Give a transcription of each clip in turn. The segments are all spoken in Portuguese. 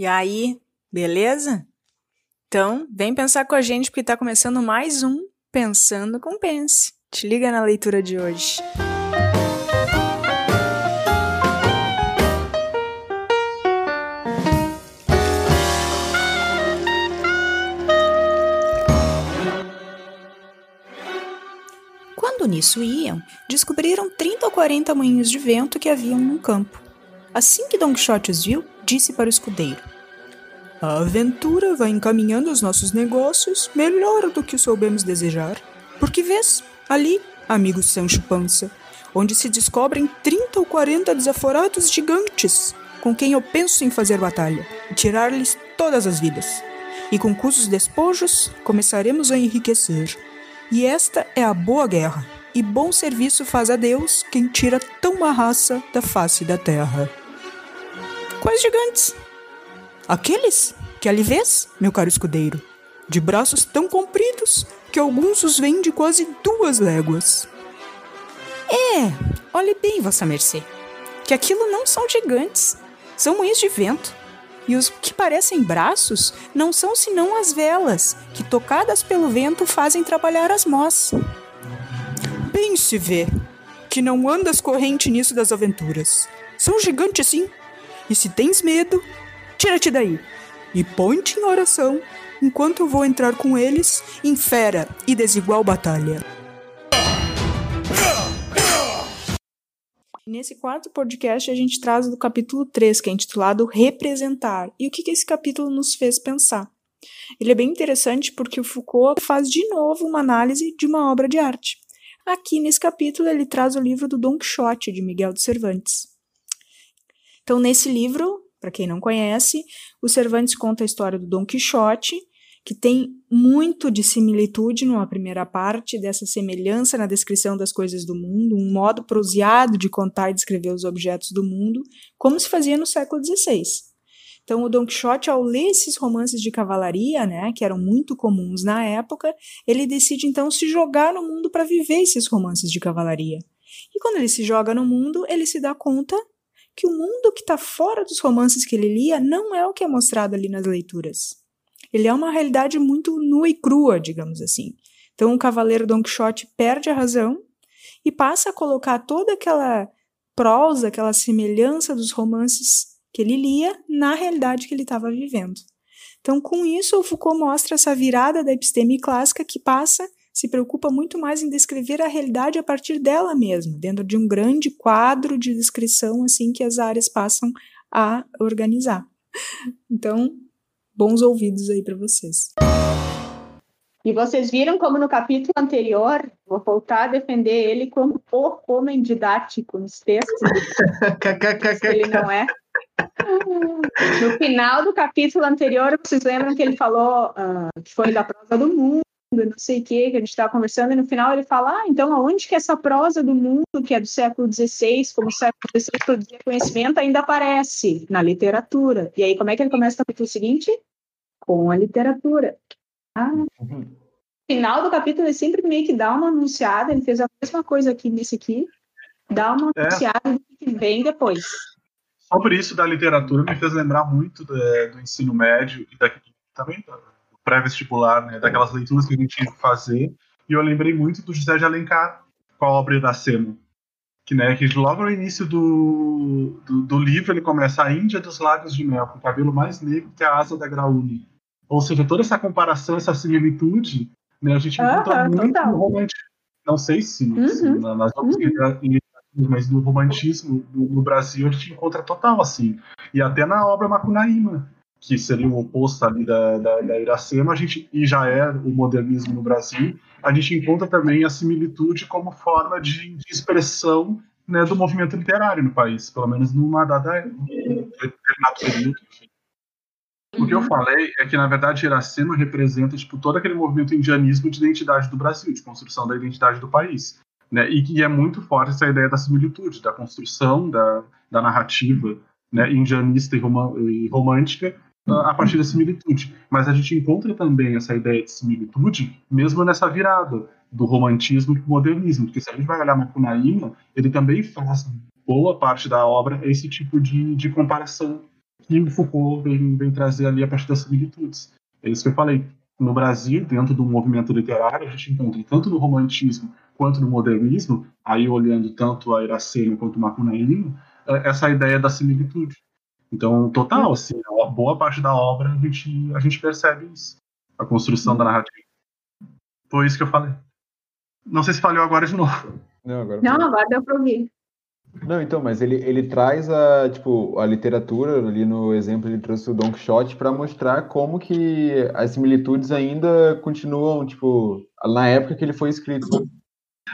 E aí, beleza? Então, vem pensar com a gente porque está começando mais um Pensando com Pense. Te liga na leitura de hoje. Quando nisso iam, descobriram 30 ou 40 moinhos de vento que haviam num campo. Assim que Don Quixote os viu, disse para o escudeiro: A aventura vai encaminhando os nossos negócios melhor do que soubemos desejar. Porque vês, ali, amigo Sancho Pança, onde se descobrem 30 ou 40 desaforados gigantes, com quem eu penso em fazer batalha e tirar-lhes todas as vidas. E com cujos despojos começaremos a enriquecer. E esta é a boa guerra, e bom serviço faz a Deus quem tira tão uma raça da face da terra. Quais gigantes? Aqueles que ali vês, meu caro escudeiro, de braços tão compridos que alguns os veem de quase duas léguas. É, olhe bem, Vossa Mercê, que aquilo não são gigantes, são moinhos de vento. E os que parecem braços não são senão as velas, que tocadas pelo vento fazem trabalhar as mós. Bem se vê que não andas corrente nisso das aventuras. São gigantes sim. E se tens medo, tira-te daí e põe-te em oração enquanto eu vou entrar com eles em fera e desigual batalha. Nesse quarto podcast, a gente traz do capítulo 3, que é intitulado Representar. E o que, que esse capítulo nos fez pensar? Ele é bem interessante porque o Foucault faz de novo uma análise de uma obra de arte. Aqui nesse capítulo, ele traz o livro do Don Quixote, de Miguel de Cervantes. Então, nesse livro, para quem não conhece, o Cervantes conta a história do Don Quixote, que tem muito de similitude numa primeira parte, dessa semelhança na descrição das coisas do mundo, um modo proseado de contar e descrever os objetos do mundo, como se fazia no século XVI. Então, o Don Quixote, ao ler esses romances de cavalaria, né, que eram muito comuns na época, ele decide então se jogar no mundo para viver esses romances de cavalaria. E quando ele se joga no mundo, ele se dá conta que o mundo que está fora dos romances que ele lia não é o que é mostrado ali nas leituras. Ele é uma realidade muito nua e crua, digamos assim. Então o cavaleiro Don Quixote perde a razão e passa a colocar toda aquela prosa, aquela semelhança dos romances que ele lia na realidade que ele estava vivendo. Então, com isso, o Foucault mostra essa virada da episteme clássica que passa, se preocupa muito mais em descrever a realidade a partir dela mesma, dentro de um grande quadro de descrição assim que as áreas passam a organizar. Então, bons ouvidos aí para vocês. E vocês viram como no capítulo anterior, vou voltar a defender ele como o homem didático nos textos. ele não é. No final do capítulo anterior, vocês lembram que ele falou uh, que foi da prosa do mundo, não sei o que, que a gente estava conversando, e no final ele fala, ah, então aonde que essa prosa do mundo, que é do século XVI, como o século XVI produzia conhecimento, ainda aparece na literatura. E aí, como é que ele começa o capítulo seguinte? com a literatura. Ah, uhum. final do capítulo ele sempre meio que dá uma anunciada, ele fez a mesma coisa aqui nesse aqui, dá uma é. anunciada do que vem depois. Sobre isso da literatura me fez lembrar muito do, é, do ensino médio e daqui, também pré-vestibular, né, daquelas leituras que a gente tinha que fazer, e eu lembrei muito do José de Alencar com a obra Iracema, que, né, que logo no início do, do, do, livro ele começa a Índia dos Lagos de Mel, com o cabelo mais negro que a asa da graúne. Ou seja, toda essa comparação, essa similitude, né, a gente encontra muito total. no romantismo. Não sei se, uhum. se nas outras uhum. mas no romantismo no, no, Brasil a gente encontra total assim. E até na obra Macunaíma, que seria o oposto ali da, da, da Iracema, a gente, e já é o modernismo no Brasil, a gente encontra também a similitude como forma de, de expressão né, do movimento literário no país, pelo menos numa dada determinado período. O que eu uhum. falei é que, na verdade, Iracema representa tipo, todo aquele movimento indianismo de identidade do Brasil, de construção da identidade do país. Né? E que é muito forte essa ideia da similitude, da construção da, da narrativa né, indianista e, e romântica a partir da similitude. Mas a gente encontra também essa ideia de similitude mesmo nessa virada do romantismo para o modernismo, porque se a gente vai olhar Macunaíma, ele também faz boa parte da obra esse tipo de, de comparação que o Foucault vem, vem trazer ali a partir das similitudes. É isso que eu falei. No Brasil, dentro do movimento literário, a gente encontra tanto no romantismo quanto no modernismo, aí olhando tanto a Iracema quanto o Macunaíma, é, essa ideia da similitude. Então, total, assim, a boa parte da obra a gente, a gente percebe isso, a construção da narrativa. Foi isso que eu falei. Não sei se falhou agora de novo. Não, agora, Não, agora deu para ouvir. Não, então, mas ele, ele traz a, tipo, a literatura, ali no exemplo ele trouxe o Don Quixote para mostrar como que as similitudes ainda continuam, tipo, na época que ele foi escrito.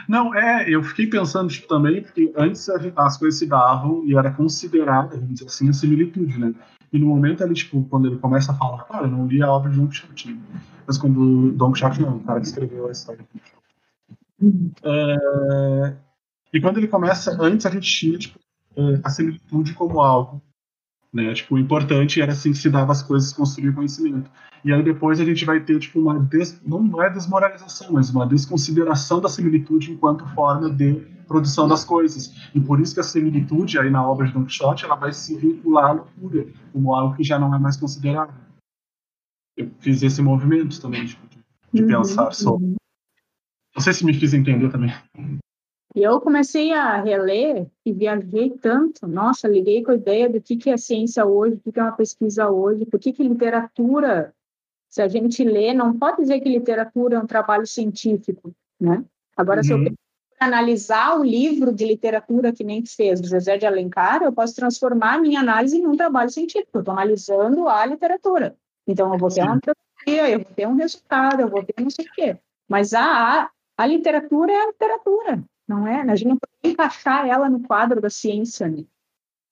Não, é, eu fiquei pensando tipo, também, porque antes as coisas se davam e era considerada, vamos dizer assim, a similitude, né? E no momento ali, tipo, quando ele começa a falar, cara, eu não li a obra de Don Quixote, mas quando Don Quixote não, o cara que escreveu a história. É, e quando ele começa, antes a gente tinha tipo, é, a similitude como algo. Né? Tipo, o importante era assim que se dava as coisas, construir conhecimento. E aí depois a gente vai ter tipo, uma des... não é desmoralização, mas uma desconsideração da similitude enquanto forma de produção das coisas. E por isso que a similitude aí na obra de Don Quixote ela vai se vincular à loucura, como algo que já não é mais considerado. Eu fiz esse movimento também tipo, de, de uhum, pensar sobre. Não sei se me fiz entender também. E eu comecei a reler e viajei tanto. Nossa, liguei com a ideia do que, que é ciência hoje, o que, que é uma pesquisa hoje, por que, que literatura, se a gente lê, não pode dizer que literatura é um trabalho científico, né? Agora, uhum. se eu uhum. analisar o livro de literatura que nem fez, do José de Alencar, eu posso transformar a minha análise em um trabalho científico. Estou analisando a literatura. Então, eu vou ter uma teoria, eu vou ter um resultado, eu vou ter não sei o quê. Mas a, a literatura é a literatura não é? A gente não pode encaixar ela no quadro da ciência, né?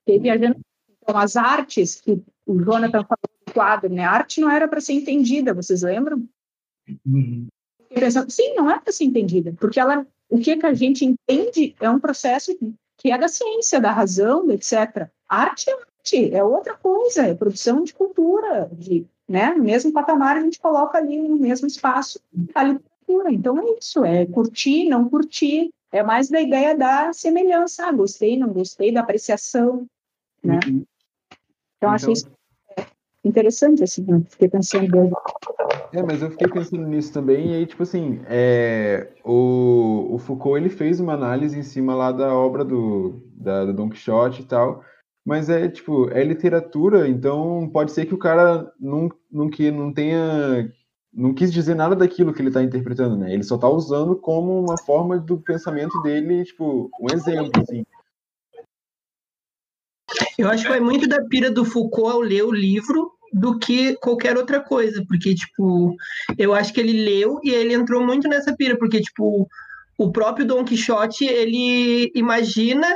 E viajando, então, as artes que o Jonathan falou do quadro, né? A arte não era para ser entendida, vocês lembram? Uhum. Pensando, sim, não é para ser entendida, porque ela, o que, que a gente entende é um processo que é da ciência, da razão, etc. Arte é arte, é outra coisa, é produção de cultura, de, né? No mesmo patamar a gente coloca ali no mesmo espaço a literatura. Então é isso, é curtir, não curtir, é mais da ideia da semelhança, ah, gostei, não gostei, da apreciação, né? Uhum. Então, achei isso interessante, assim, né? fiquei pensando... É, mas eu fiquei pensando nisso também, e aí, tipo assim, é, o, o Foucault, ele fez uma análise em cima lá da obra do, da, do Don Quixote e tal, mas é, tipo, é literatura, então pode ser que o cara não, não, que, não tenha não quis dizer nada daquilo que ele está interpretando, né? Ele só está usando como uma forma do pensamento dele, tipo, um exemplo, assim. Eu acho que vai muito da pira do Foucault ao ler o livro do que qualquer outra coisa, porque, tipo, eu acho que ele leu e ele entrou muito nessa pira, porque, tipo, o próprio Dom Quixote, ele imagina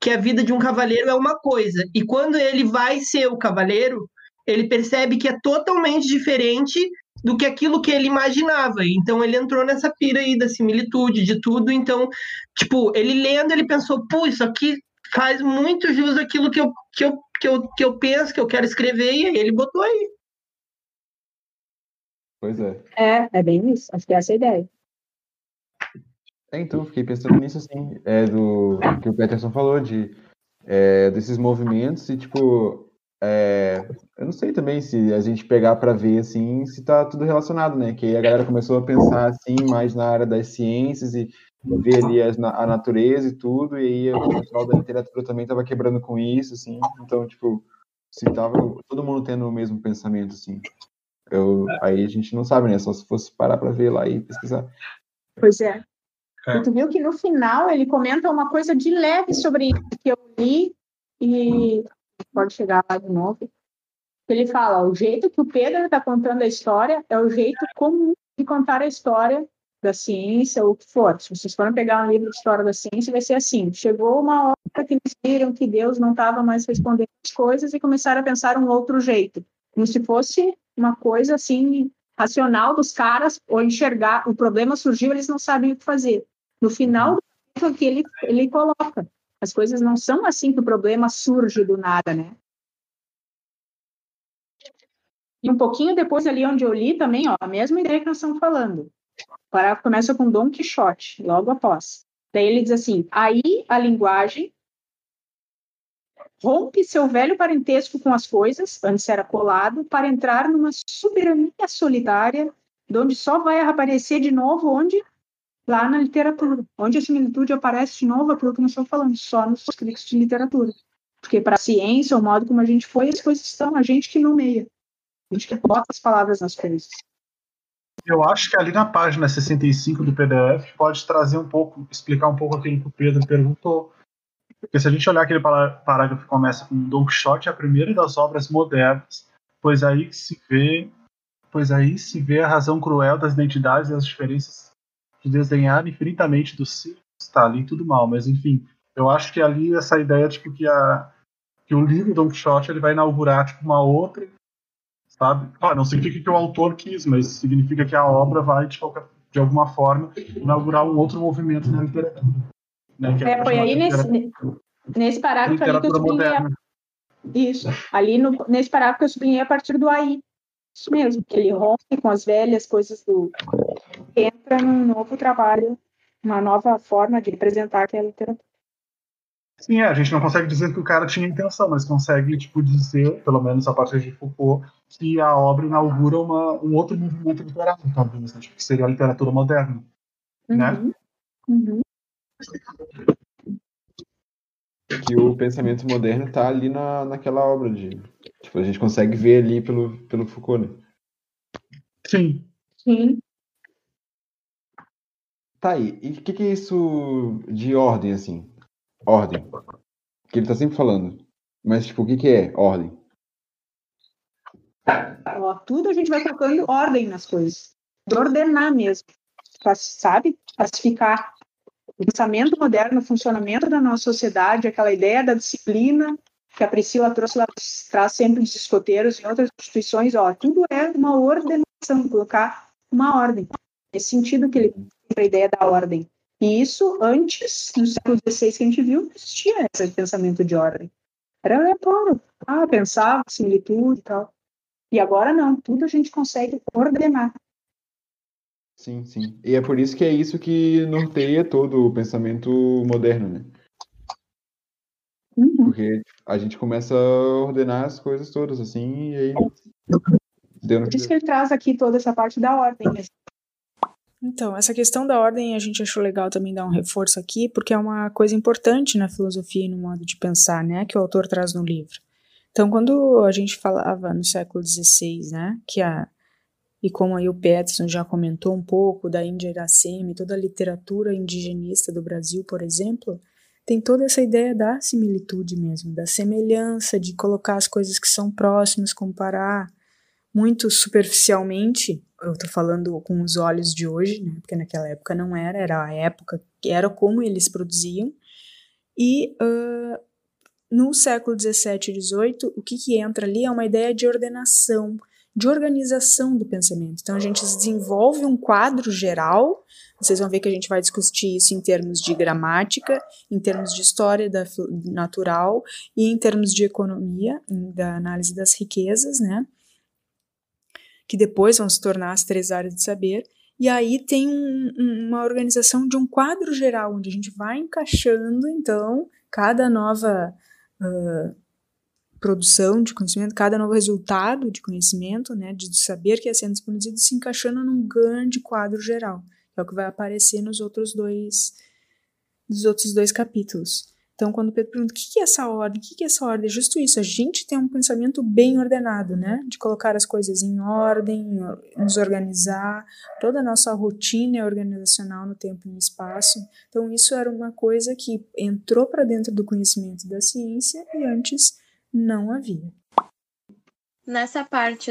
que a vida de um cavaleiro é uma coisa, e quando ele vai ser o cavaleiro, ele percebe que é totalmente diferente do que aquilo que ele imaginava. Então ele entrou nessa pira aí da similitude, de tudo. Então, tipo, ele lendo, ele pensou, pô, isso aqui faz muito jus aquilo que eu, que eu, que eu, que eu penso, que eu quero escrever, e aí ele botou aí. Pois é. É, é bem isso. Acho que é essa a ideia. É, então, fiquei pensando nisso, assim, é, do que o Peterson falou, de é, desses movimentos, e, tipo, é, eu não sei também se a gente pegar para ver assim se está tudo relacionado, né? Que aí a galera começou a pensar assim mais na área das ciências e ver ali a, a natureza e tudo, e aí o pessoal da literatura também estava quebrando com isso, assim. Então, tipo, se tava todo mundo tendo o mesmo pensamento, assim. Eu, aí a gente não sabe, né? Só se fosse parar para ver lá e pesquisar. Pois é. é. Tu viu que no final ele comenta uma coisa de leve sobre isso que eu li e pode chegar lá de novo. Ele fala: o jeito que o Pedro está contando a história é o jeito comum de contar a história da ciência ou o que for. Se vocês forem pegar um livro de história da ciência, vai ser assim: chegou uma hora que eles viram que Deus não estava mais respondendo as coisas e começaram a pensar um outro jeito, como se fosse uma coisa assim racional dos caras ou enxergar o problema surgiu, eles não sabem o que fazer. No final do que ele ele coloca as coisas não são assim que o problema surge do nada, né? E um pouquinho depois ali onde eu li também, ó, a mesma ideia que nós estamos falando. O parágrafo começa com Dom Quixote, logo após. Daí ele diz assim: aí a linguagem rompe seu velho parentesco com as coisas, antes era colado, para entrar numa soberania solitária, onde só vai aparecer de novo onde? Lá na literatura. Onde a similitude aparece de novo, aquilo que nós estamos falando, só nos escritos de literatura. Porque para a ciência, o modo como a gente foi, as coisas estão, a gente que nomeia. A gente que bota as palavras nas coisas. Eu acho que ali na página 65 do PDF pode trazer um pouco, explicar um pouco aquilo que o Pedro perguntou. Porque se a gente olhar aquele parágrafo que começa com Don Quixote, é a primeira das obras modernas, pois aí se vê, pois aí se vê a razão cruel das identidades e as diferenças de desenhar infinitamente dos círculos, tá ali tudo mal, mas enfim, eu acho que ali essa ideia tipo que a que o livro Don Quixote ele vai inaugurar tipo uma outra sabe? Ah, não significa que o autor quis, mas significa que a obra vai, de, qualquer, de alguma forma, inaugurar um outro movimento na literatura. Né? É, é, foi aí nesse, nesse parágrafo ali que eu sublinhei. Isso. Ali no, nesse parágrafo que eu sublinhei a partir do aí. Isso mesmo, que ele rompe com as velhas coisas do. Entra num novo trabalho, uma nova forma de representar aquela literatura. Sim, é, a gente não consegue dizer que o cara tinha intenção, mas consegue tipo, dizer, pelo menos a partir de Foucault, que a obra inaugura uma, um outro movimento literário, talvez, né? Tipo, que seria a literatura moderna. Né? Uhum. Né? Uhum. Que o pensamento moderno está ali na, naquela obra de. Tipo, a gente consegue ver ali pelo, pelo Foucault, né? Sim. Sim. Tá aí. E o que, que é isso de ordem, assim? Ordem. Que ele tá sempre falando. Mas, tipo, o que, que é ordem? Ó, tudo a gente vai colocando ordem nas coisas. De ordenar mesmo. Sabe? Classificar. O pensamento moderno, o funcionamento da nossa sociedade, aquela ideia da disciplina que a Priscila trouxe lá, traz sempre dos escoteiros e outras instituições, ó, tudo é uma ordenação, colocar uma ordem. Nesse sentido que ele a ideia da ordem. E isso antes, no século XVI que a gente viu, não existia esse pensamento de ordem. Era aleatório. Ah, pensava, similitude e tal. E agora não, tudo a gente consegue ordenar. Sim, sim. E é por isso que é isso que norteia todo o pensamento moderno, né? Uhum. Porque a gente começa a ordenar as coisas todas, assim, e aí. Por isso que ele traz aqui toda essa parte da ordem. Então, essa questão da ordem a gente achou legal também dar um reforço aqui, porque é uma coisa importante na filosofia e no modo de pensar, né, que o autor traz no livro. Então, quando a gente falava no século XVI, né, que a e como aí o Peterson já comentou um pouco da Índia Iracema, toda a literatura indigenista do Brasil, por exemplo, tem toda essa ideia da similitude mesmo, da semelhança, de colocar as coisas que são próximas, comparar muito superficialmente eu estou falando com os olhos de hoje, né? Porque naquela época não era, era a época era como eles produziam. E uh, no século 17 e 18, o que, que entra ali é uma ideia de ordenação, de organização do pensamento. Então a gente desenvolve um quadro geral. Vocês vão ver que a gente vai discutir isso em termos de gramática, em termos de história da natural e em termos de economia, da análise das riquezas, né? Que depois vão se tornar as três áreas de saber. E aí tem um, uma organização de um quadro geral, onde a gente vai encaixando, então, cada nova uh, produção de conhecimento, cada novo resultado de conhecimento, né, de saber que é sendo produzido, se encaixando num grande quadro geral. É o que vai aparecer nos outros dois, nos outros dois capítulos. Então, quando Pedro pergunta o que é essa ordem, o que é essa ordem, é justo isso, a gente tem um pensamento bem ordenado, né? De colocar as coisas em ordem, nos organizar, toda a nossa rotina é organizacional no tempo e no espaço. Então, isso era uma coisa que entrou para dentro do conhecimento da ciência e antes não havia. Nessa parte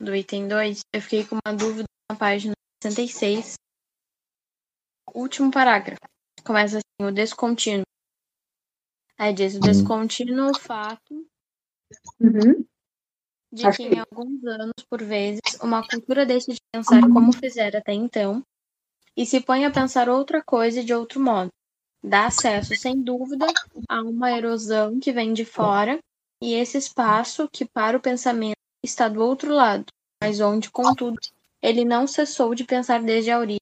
do item 2, eu fiquei com uma dúvida na página 66, último parágrafo. Começa assim, o descontínuo Aí diz o uhum. descontínuo fato uhum. de que em alguns anos, por vezes, uma cultura deixa de pensar como fizera até então e se põe a pensar outra coisa de outro modo. Dá acesso, sem dúvida, a uma erosão que vem de fora e esse espaço que para o pensamento está do outro lado, mas onde, contudo, ele não cessou de pensar desde a origem.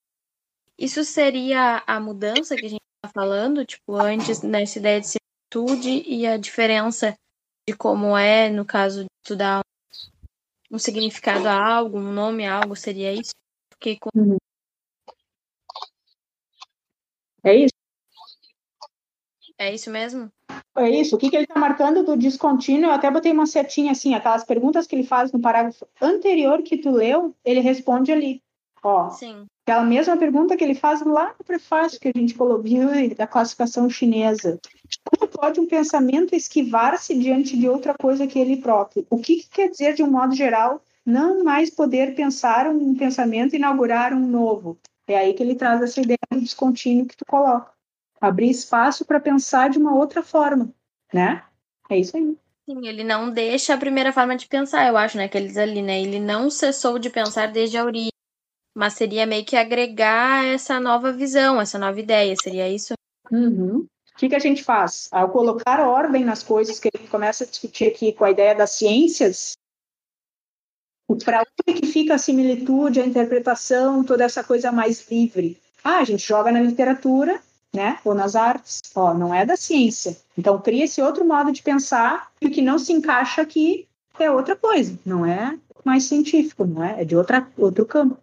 Isso seria a mudança que a gente está falando, tipo, antes nessa ideia de similitude e a diferença de como é, no caso de estudar um significado a algo, um nome a algo, seria isso? Porque com... Uhum. É isso? É isso mesmo? É isso. O que, que ele está marcando do descontínuo? Eu até botei uma setinha assim, aquelas perguntas que ele faz no parágrafo anterior que tu leu, ele responde ali. Ó, Sim. Aquela mesma pergunta que ele faz lá no prefácio que a gente colocou da classificação chinesa. Como pode um pensamento esquivar-se diante de outra coisa que ele próprio? O que, que quer dizer, de um modo geral, não mais poder pensar um pensamento e inaugurar um novo? É aí que ele traz essa ideia do descontínuo que tu coloca abrir espaço para pensar de uma outra forma, né? É isso aí. Sim, ele não deixa a primeira forma de pensar, eu acho, né? Que eles ali, né? Ele não cessou de pensar desde a origem, mas seria meio que agregar essa nova visão, essa nova ideia, seria isso? Uhum. O que, que a gente faz? Ao colocar ordem nas coisas que ele começa a discutir aqui com a ideia das ciências, para onde que fica a similitude, a interpretação, toda essa coisa mais livre? Ah, a gente joga na literatura né? Ou nas artes, ó, não é da ciência. Então cria esse outro modo de pensar e o que não se encaixa aqui é outra coisa, não é mais científico, não é? É de outra, outro campo.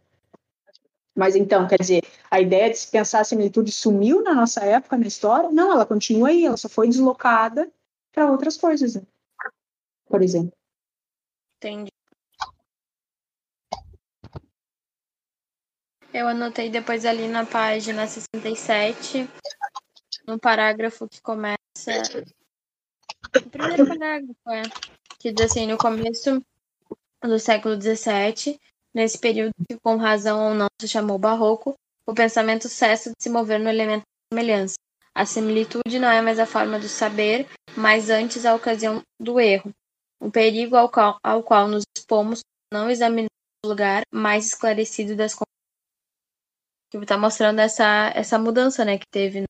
Mas então, quer dizer, a ideia de se pensar a similitude sumiu na nossa época, na história? Não, ela continua aí, ela só foi deslocada para outras coisas, né? por exemplo. Entendi. Eu anotei depois ali na página 67, no parágrafo que começa. O primeiro parágrafo, é. Que diz assim: no começo do século XVII, nesse período que com razão ou não se chamou barroco, o pensamento cessa de se mover no elemento da semelhança. A similitude não é mais a forma do saber, mas antes a ocasião do erro. O perigo ao qual, ao qual nos expomos não examinamos o lugar mais esclarecido das que está mostrando essa, essa mudança, né, que teve.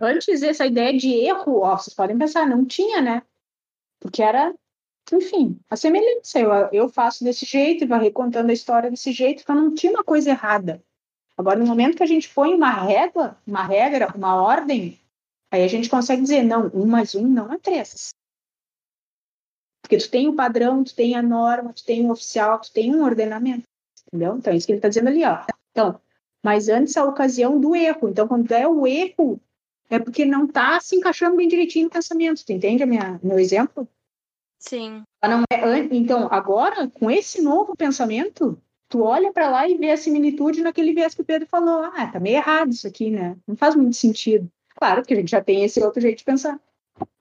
Antes, essa ideia de erro, ó, vocês podem pensar, não tinha, né? Porque era, enfim, a semelhança. Eu, eu faço desse jeito e vai recontando a história desse jeito, então não tinha uma coisa errada. Agora, no momento que a gente põe uma régua, uma regra, uma ordem, aí a gente consegue dizer, não, um mais um não é três. Porque tu tem o um padrão, tu tem a norma, tu tem um oficial, tu tem um ordenamento. Entendeu? Então, é isso que ele está dizendo ali, ó. Então, mas antes a ocasião do erro. Então, quando é o erro, é porque não está se encaixando bem direitinho no pensamento. Tu entende a minha, meu exemplo? Sim. É, então, agora, com esse novo pensamento, tu olha para lá e vê a similitude naquele viés que o Pedro falou. Ah, tá meio errado isso aqui, né? Não faz muito sentido. Claro que a gente já tem esse outro jeito de pensar.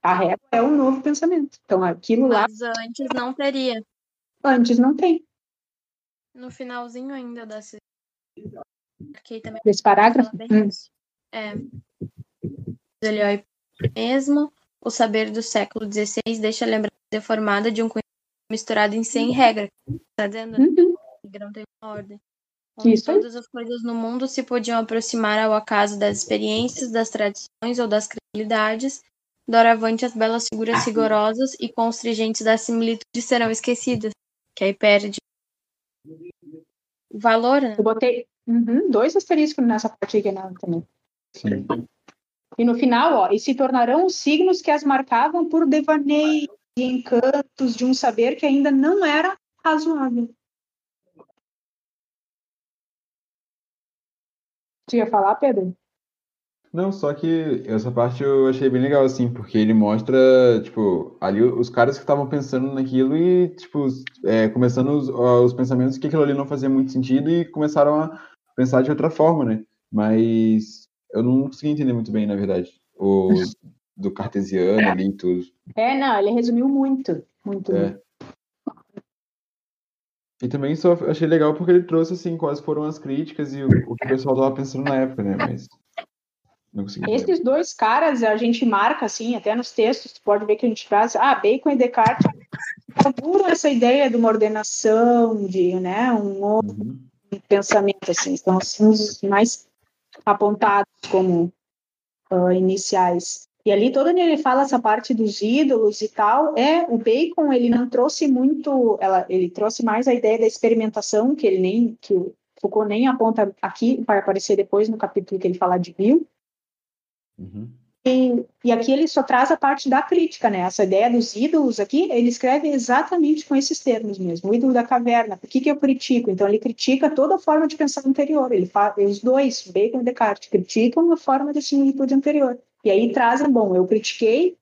A régua é um novo pensamento. Então, aquilo lá. Mas antes não teria. Antes não tem. No finalzinho ainda da Aqui também Desse parágrafo? Hum. É. Ele é mesmo. O saber do século XVI deixa a lembrança deformada de um conhecimento misturado em sem regra. Tá dizendo? Uhum. Não tem uma ordem. Onde Isso todas as coisas no mundo se podiam aproximar ao acaso das experiências, das tradições ou das credibilidades. Doravante, as belas figuras rigorosas e constringentes da similitude serão esquecidas. Que aí perde o valor, né? Eu botei, Uhum, dois asteriscos nessa parte aqui né, também. Sim. E no final, ó, e se tornarão os signos que as marcavam por devaneio e encantos de um saber que ainda não era razoável. Tu ia falar, Pedro? Não, só que essa parte eu achei bem legal, assim, porque ele mostra, tipo, ali os caras que estavam pensando naquilo e, tipo, é, começando os, os pensamentos que aquilo ali não fazia muito sentido e começaram a pensar de outra forma, né? Mas eu não consegui entender muito bem, na verdade, o do cartesiano ali e tudo. É, não, ele resumiu muito, muito. É. E também só achei legal porque ele trouxe, assim, quais foram as críticas e o, o que o pessoal estava pensando na época, né? Mas não consegui Esses dois caras a gente marca, assim, até nos textos, tu pode ver que a gente traz, ah, Bacon e Descartes procuram essa ideia de uma ordenação, de, né, um outro uhum pensamento, assim, são assim, os mais apontados como uh, iniciais. E ali, todo onde ele fala essa parte dos ídolos e tal, é o Bacon, ele não trouxe muito, ela, ele trouxe mais a ideia da experimentação, que ele nem, que o Foucault nem aponta aqui, vai aparecer depois no capítulo que ele fala de Bill. Uhum. e aqui ele só traz a parte da crítica, né? Essa ideia dos ídolos aqui, ele escreve exatamente com esses termos mesmo. O ídolo da caverna, por que, que eu critico? Então ele critica toda a forma de pensar anterior. Ele faz, os dois, Bacon e Descartes, criticam a forma de similitude anterior. E aí trazem, bom, eu critiquei,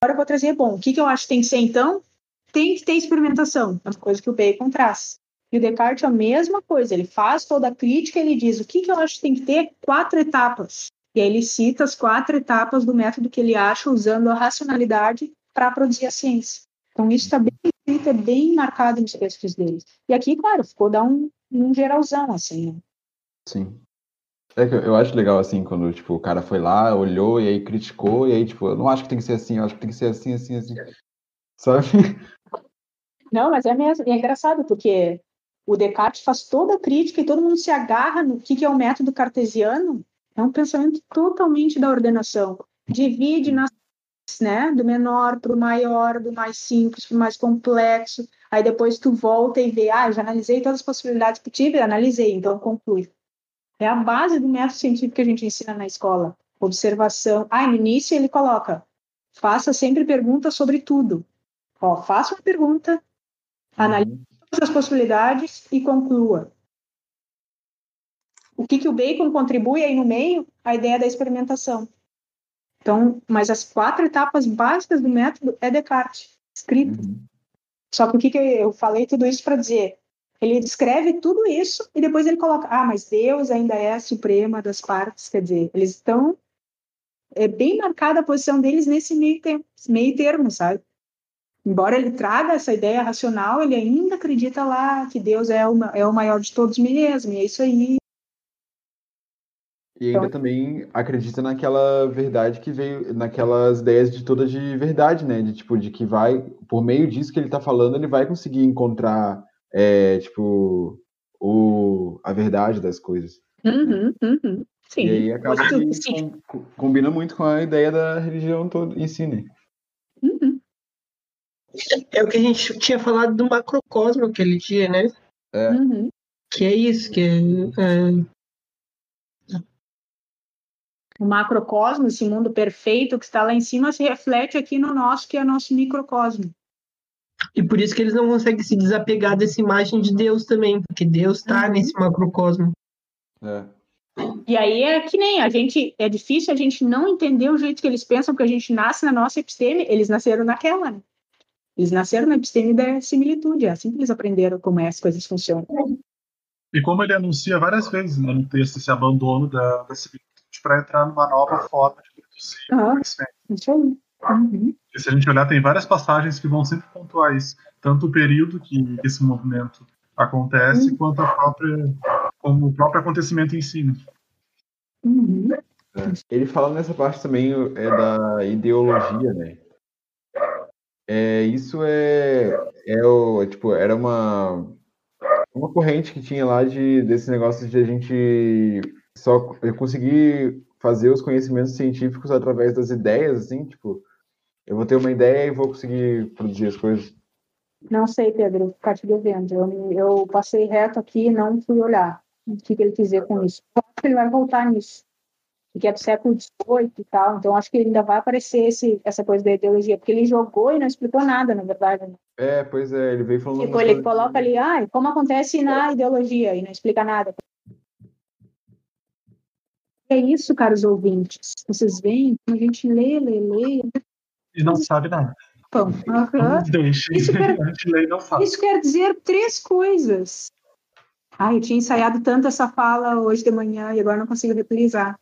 agora eu vou trazer, bom, o que, que eu acho que tem que ser então? Tem que ter experimentação, é uma coisa que o Bacon traz. E o Descartes é a mesma coisa, ele faz toda a crítica, ele diz o que, que eu acho que tem que ter quatro etapas. E aí ele cita as quatro etapas do método que ele acha usando a racionalidade para produzir a ciência. Então isso está bem escrito, é bem marcado nos textos deles. E aqui, claro, ficou dar um, um geralzão, assim. Né? Sim. É que eu acho legal, assim, quando, tipo, o cara foi lá, olhou e aí criticou, e aí, tipo, eu não acho que tem que ser assim, eu acho que tem que ser assim, assim, assim. Sabe? Não, mas é mesmo. E é engraçado, porque o Descartes faz toda a crítica e todo mundo se agarra no que, que é o método cartesiano, é um pensamento totalmente da ordenação. Divide nas né, do menor para o maior, do mais simples para o mais complexo. Aí depois tu volta e vê, ah, já analisei todas as possibilidades possíveis, analisei, então conclui. É a base do método científico que a gente ensina na escola. Observação. Ah, no início ele coloca, faça sempre perguntas sobre tudo. Ó, faça uma pergunta, analise todas as possibilidades e conclua o que, que o bacon contribui aí no meio? A ideia da experimentação. Então, mas as quatro etapas básicas do método é Descartes, escrito. Uhum. Só que o que, que eu falei tudo isso para dizer? Ele descreve tudo isso e depois ele coloca, ah, mas Deus ainda é a suprema das partes, quer dizer, eles estão é bem marcada a posição deles nesse meio, tempo, meio termo, sabe? Embora ele traga essa ideia racional, ele ainda acredita lá que Deus é o, é o maior de todos mesmo, e é isso aí, e ainda então, também acredita naquela verdade que veio, naquelas ideias de toda de verdade, né? De tipo, de que vai, por meio disso que ele tá falando, ele vai conseguir encontrar, é, tipo, o, a verdade das coisas. Uhum, uhum. Sim. E aí acaba que com, combina muito com a ideia da religião toda em si, né? Uhum. É o que a gente tinha falado do macrocosmo aquele dia, né? É. Uhum. Que é isso, que é, é o macrocosmo, esse mundo perfeito que está lá em cima, se reflete aqui no nosso, que é nosso microcosmo. E por isso que eles não conseguem se desapegar dessa imagem de Deus também, porque Deus está uhum. nesse macrocosmo. É. E aí é que nem a gente, é difícil a gente não entender o jeito que eles pensam, porque a gente nasce na nossa episteme, eles nasceram naquela, né? Eles nasceram na episteme da similitude, é assim que eles aprenderam como é as coisas funcionam. E como ele anuncia várias vezes né, no texto esse abandono da, da similitude para entrar numa nova forma de produzir ah, conhecimento. Isso aí. Uhum. E se a gente olhar, tem várias passagens que vão sempre pontuar isso, tanto o período que esse movimento acontece, uhum. quanto a própria, como o próprio acontecimento em si. Né? Uhum. É. Ele fala nessa parte também é da ideologia, né? É, isso é, é o, tipo, era uma, uma corrente que tinha lá de, desse negócio de a gente só eu consegui fazer os conhecimentos científicos através das ideias, assim, tipo, eu vou ter uma ideia e vou conseguir produzir as coisas. Não sei, Pedro, ficar te devendo. Eu, eu passei reto aqui e não fui olhar o que, que ele quis dizer com isso. Ele vai voltar nisso, que é do século XVIII e tal, então acho que ainda vai aparecer esse, essa coisa da ideologia, porque ele jogou e não explicou nada, na verdade. Né? É, pois é, ele veio falando... Tipo, ele coloca ali, ah, como acontece na ideologia, e não explica nada. É isso, caros ouvintes. Vocês veem a gente lê, lê, lê. E não sabe nada. Bom, Deixe. Isso, quer, isso quer dizer três coisas. Ah, eu tinha ensaiado tanto essa fala hoje de manhã e agora não consigo reprisar.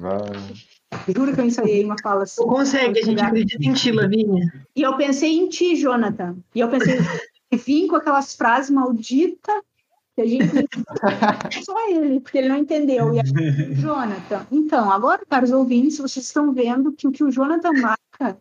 Ah. Juro que eu ensaiei uma fala assim. Consegue, a gente acredita em ti, Lavínia. E eu pensei em ti, Jonathan. E eu pensei, vim com aquelas frases malditas que a gente. Só ele, porque ele não entendeu. E a gente, Jonathan. Então, agora, caros ouvintes, vocês estão vendo que o que o Jonathan marca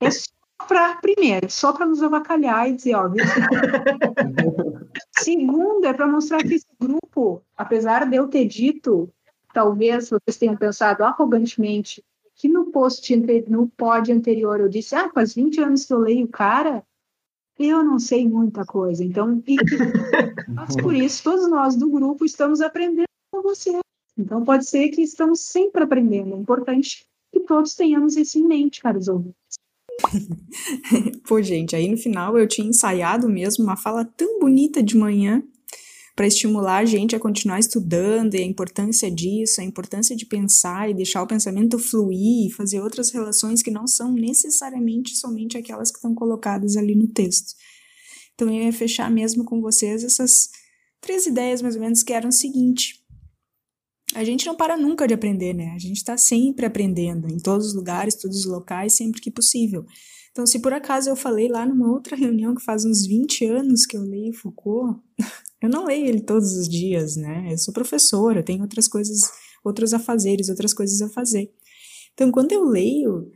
é só para, primeiro, só para nos avacalhar e dizer, ó, Segundo, é para mostrar que esse grupo, apesar de eu ter dito, talvez vocês tenham pensado arrogantemente, que no post, no pod anterior eu disse, ah, faz 20 anos que eu leio o cara, eu não sei muita coisa. Então, e, mas por isso, todos nós do grupo estamos aprendendo com você. Então, pode ser que estamos sempre aprendendo. É importante que todos tenhamos isso em mente, caros ouvintes. Pô, gente, aí no final eu tinha ensaiado mesmo uma fala tão bonita de manhã para estimular a gente a continuar estudando e a importância disso, a importância de pensar e deixar o pensamento fluir e fazer outras relações que não são necessariamente somente aquelas que estão colocadas ali no texto. Então eu ia fechar mesmo com vocês essas três ideias mais ou menos que eram o seguinte: a gente não para nunca de aprender, né? A gente está sempre aprendendo, em todos os lugares, todos os locais, sempre que possível. Então, se por acaso eu falei lá numa outra reunião que faz uns 20 anos que eu leio Foucault, eu não leio ele todos os dias, né? Eu sou professora, eu tenho outras coisas, outros afazeres, outras coisas a fazer. Então, quando eu leio,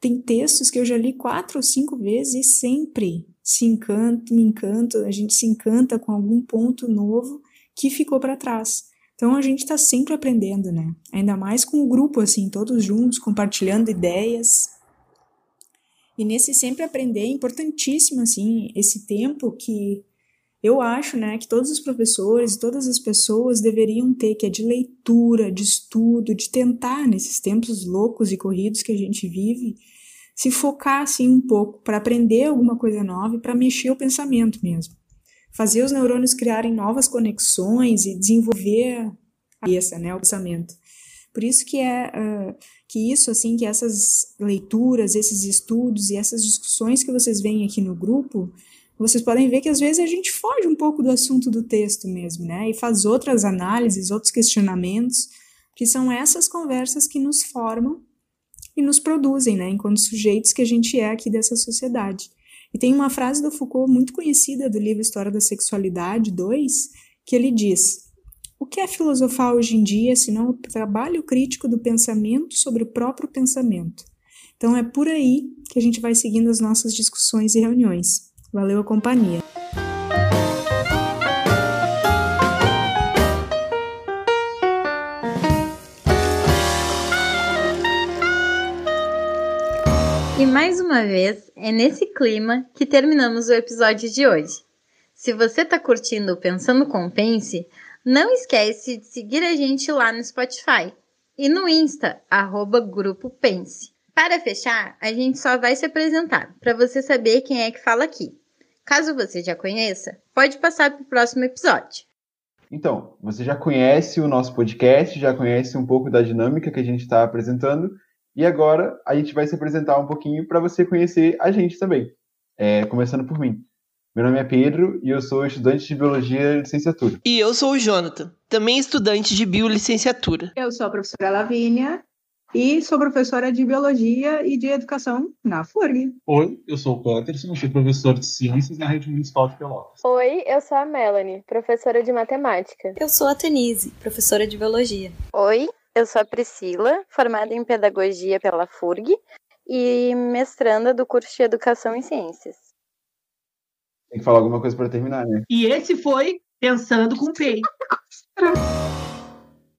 tem textos que eu já li quatro ou cinco vezes e sempre se encanta, me encanto, a gente se encanta com algum ponto novo que ficou para trás. Então a gente está sempre aprendendo, né? Ainda mais com o grupo, assim, todos juntos, compartilhando ideias. E nesse sempre aprender é importantíssimo, assim, esse tempo que eu acho, né, que todos os professores, todas as pessoas deveriam ter, que é de leitura, de estudo, de tentar, nesses tempos loucos e corridos que a gente vive, se focar, assim, um pouco para aprender alguma coisa nova e para mexer o pensamento mesmo fazer os neurônios criarem novas conexões e desenvolver a cabeça, né, o pensamento. Por isso que é uh, que isso assim, que essas leituras, esses estudos e essas discussões que vocês veem aqui no grupo, vocês podem ver que às vezes a gente foge um pouco do assunto do texto mesmo, né, e faz outras análises, outros questionamentos, que são essas conversas que nos formam e nos produzem, né, enquanto sujeitos que a gente é aqui dessa sociedade. E tem uma frase do Foucault muito conhecida do livro História da Sexualidade 2, que ele diz: O que é filosofar hoje em dia senão o trabalho crítico do pensamento sobre o próprio pensamento? Então é por aí que a gente vai seguindo as nossas discussões e reuniões. Valeu a companhia. Mais uma vez, é nesse clima que terminamos o episódio de hoje. Se você está curtindo Pensando com Pense, não esquece de seguir a gente lá no Spotify e no Insta, arroba Grupo Pense. Para fechar, a gente só vai se apresentar para você saber quem é que fala aqui. Caso você já conheça, pode passar para o próximo episódio. Então, você já conhece o nosso podcast, já conhece um pouco da dinâmica que a gente está apresentando, e agora a gente vai se apresentar um pouquinho para você conhecer a gente também. É, começando por mim. Meu nome é Pedro e eu sou estudante de Biologia licenciatura. E eu sou o Jonathan, também estudante de Biolicenciatura. Eu sou a professora Lavínia e sou professora de Biologia e de Educação na FURG. Oi, eu sou o Peterson, sou professor de Ciências na Rede Municipal de Pelotas. Oi, eu sou a Melanie, professora de Matemática. Eu sou a Tenise, professora de Biologia. Oi, eu sou a Priscila, formada em Pedagogia pela FURG e mestranda do curso de Educação em Ciências. Tem que falar alguma coisa para terminar, né? E esse foi Pensando com o Peito.